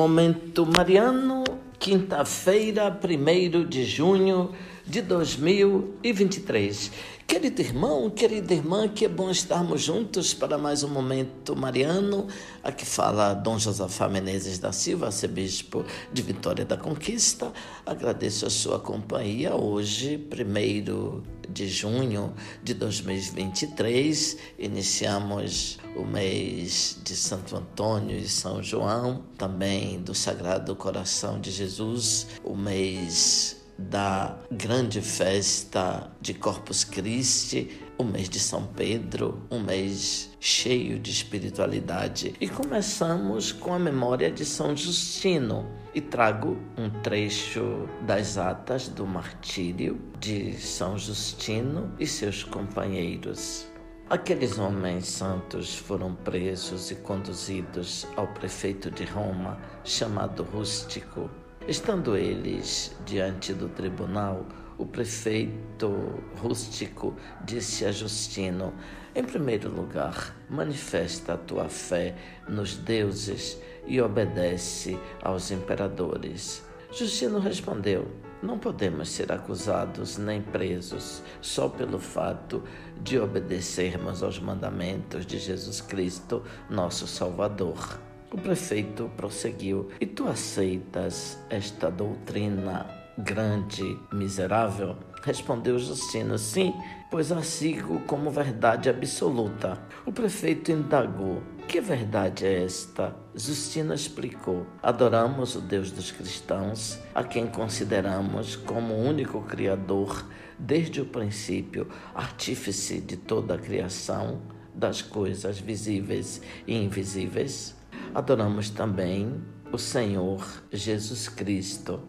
Momento Mariano, quinta-feira, 1 de junho de 2023. Querido irmão, querida irmã, que é bom estarmos juntos para mais um momento mariano. Aqui fala Dom Josafá Menezes da Silva, arcebispo de Vitória da Conquista. Agradeço a sua companhia hoje, 1 de junho de 2023. Iniciamos o mês de Santo Antônio e São João, também do Sagrado Coração de Jesus, o mês da grande festa de Corpus Christi, o mês de São Pedro, um mês cheio de espiritualidade. E começamos com a memória de São Justino. E trago um trecho das atas do martírio de São Justino e seus companheiros. Aqueles homens santos foram presos e conduzidos ao prefeito de Roma, chamado Rústico, Estando eles diante do tribunal, o prefeito rústico disse a Justino: Em primeiro lugar, manifesta a tua fé nos deuses e obedece aos imperadores. Justino respondeu: Não podemos ser acusados nem presos só pelo fato de obedecermos aos mandamentos de Jesus Cristo, nosso Salvador. O prefeito prosseguiu: E tu aceitas esta doutrina grande, miserável? Respondeu Justino: Sim, pois a sigo como verdade absoluta. O prefeito indagou: Que verdade é esta? Justino explicou: Adoramos o Deus dos cristãos, a quem consideramos como único Criador desde o princípio, artífice de toda a criação, das coisas visíveis e invisíveis adoramos também o Senhor Jesus Cristo.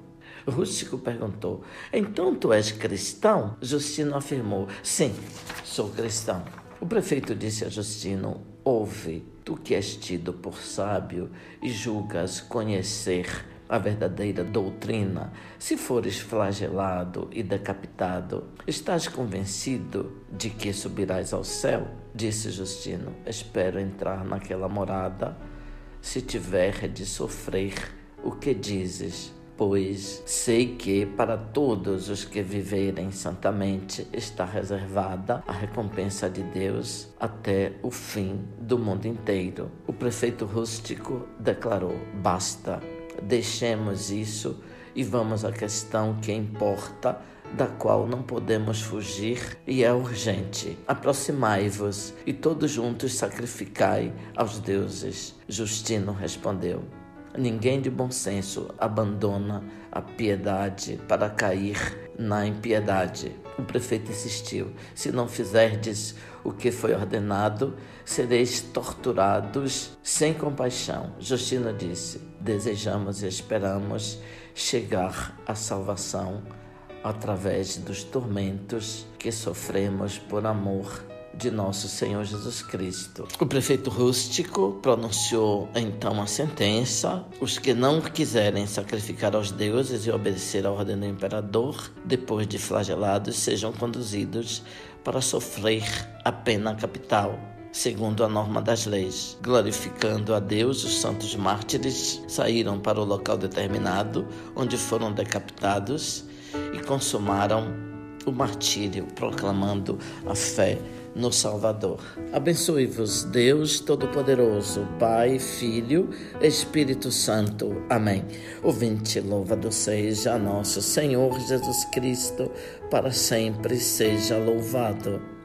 Rústico perguntou: Então tu és cristão? Justino afirmou: Sim, sou cristão. O prefeito disse a Justino: Ouve, tu que és tido por sábio e julgas conhecer a verdadeira doutrina, se fores flagelado e decapitado, estás convencido de que subirás ao céu? Disse Justino: Espero entrar naquela morada se tiver de sofrer o que dizes, pois sei que para todos os que viverem santamente está reservada a recompensa de Deus até o fim do mundo inteiro. O prefeito rústico declarou: basta, deixemos isso e vamos à questão que importa da qual não podemos fugir e é urgente. Aproximai-vos e todos juntos sacrificai aos deuses. Justino respondeu: Ninguém de bom senso abandona a piedade para cair na impiedade. O prefeito insistiu: Se não fizerdes o que foi ordenado, sereis torturados sem compaixão. Justino disse: Desejamos e esperamos chegar à salvação através dos tormentos que sofremos por amor de nosso Senhor Jesus Cristo. O prefeito rústico pronunciou então a sentença: os que não quiserem sacrificar aos deuses e obedecer à ordem do imperador, depois de flagelados, sejam conduzidos para sofrer a pena capital. Segundo a norma das leis, glorificando a Deus, os santos mártires saíram para o local determinado, onde foram decapitados e consumaram o martírio, proclamando a fé no Salvador. Abençoe-vos, Deus Todo-Poderoso, Pai, Filho, Espírito Santo. Amém. Ouvinte, louvado seja nosso Senhor Jesus Cristo, para sempre seja louvado.